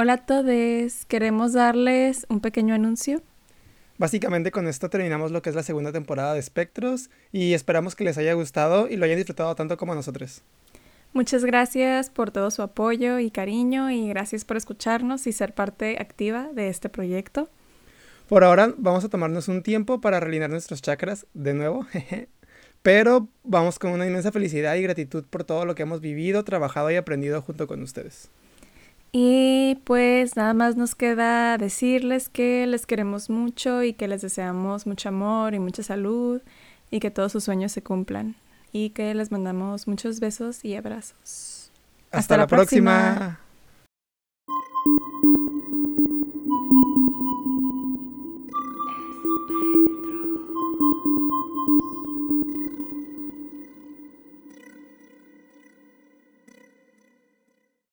Hola a todos, queremos darles un pequeño anuncio. Básicamente con esto terminamos lo que es la segunda temporada de Espectros y esperamos que les haya gustado y lo hayan disfrutado tanto como nosotros. Muchas gracias por todo su apoyo y cariño y gracias por escucharnos y ser parte activa de este proyecto. Por ahora vamos a tomarnos un tiempo para realinear nuestros chakras de nuevo, pero vamos con una inmensa felicidad y gratitud por todo lo que hemos vivido, trabajado y aprendido junto con ustedes. Y pues nada más nos queda decirles que les queremos mucho y que les deseamos mucho amor y mucha salud y que todos sus sueños se cumplan y que les mandamos muchos besos y abrazos. Hasta, la, próxima.